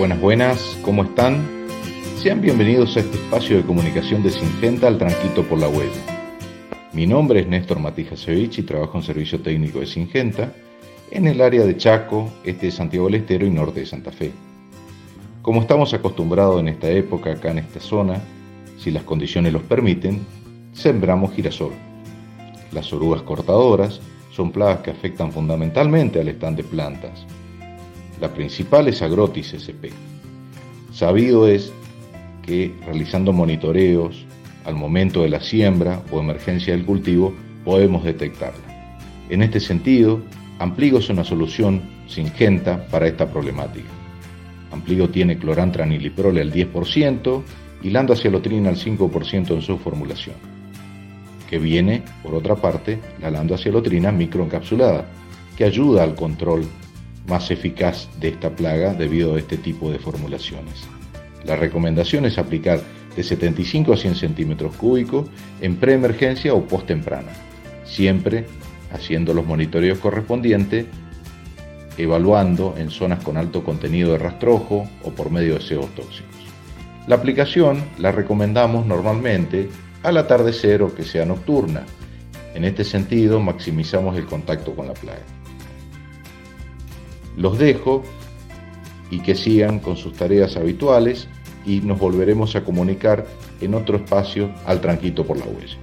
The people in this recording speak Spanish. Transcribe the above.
Buenas, buenas, ¿cómo están? Sean bienvenidos a este espacio de comunicación de Singenta al Tranquito por la Web. Mi nombre es Néstor Matijasevich y trabajo en servicio técnico de Singenta en el área de Chaco, este de Santiago del Estero y norte de Santa Fe. Como estamos acostumbrados en esta época, acá en esta zona, si las condiciones los permiten, sembramos girasol. Las orugas cortadoras son plagas que afectan fundamentalmente al stand de plantas. La principal es Agrotis SP. Sabido es que realizando monitoreos al momento de la siembra o emergencia del cultivo podemos detectarla. En este sentido, Ampligo es una solución singenta para esta problemática. Ampligo tiene clorantraniliprol al 10% y landacialotrina al 5% en su formulación, que viene, por otra parte, la landacialotrina microencapsulada, que ayuda al control más eficaz de esta plaga debido a este tipo de formulaciones. La recomendación es aplicar de 75 a 100 centímetros cúbicos en preemergencia o post-temprana, siempre haciendo los monitoreos correspondientes, evaluando en zonas con alto contenido de rastrojo o por medio de CO tóxicos. La aplicación la recomendamos normalmente al atardecer o que sea nocturna. En este sentido maximizamos el contacto con la plaga. Los dejo y que sigan con sus tareas habituales y nos volveremos a comunicar en otro espacio al tranquito por la huella.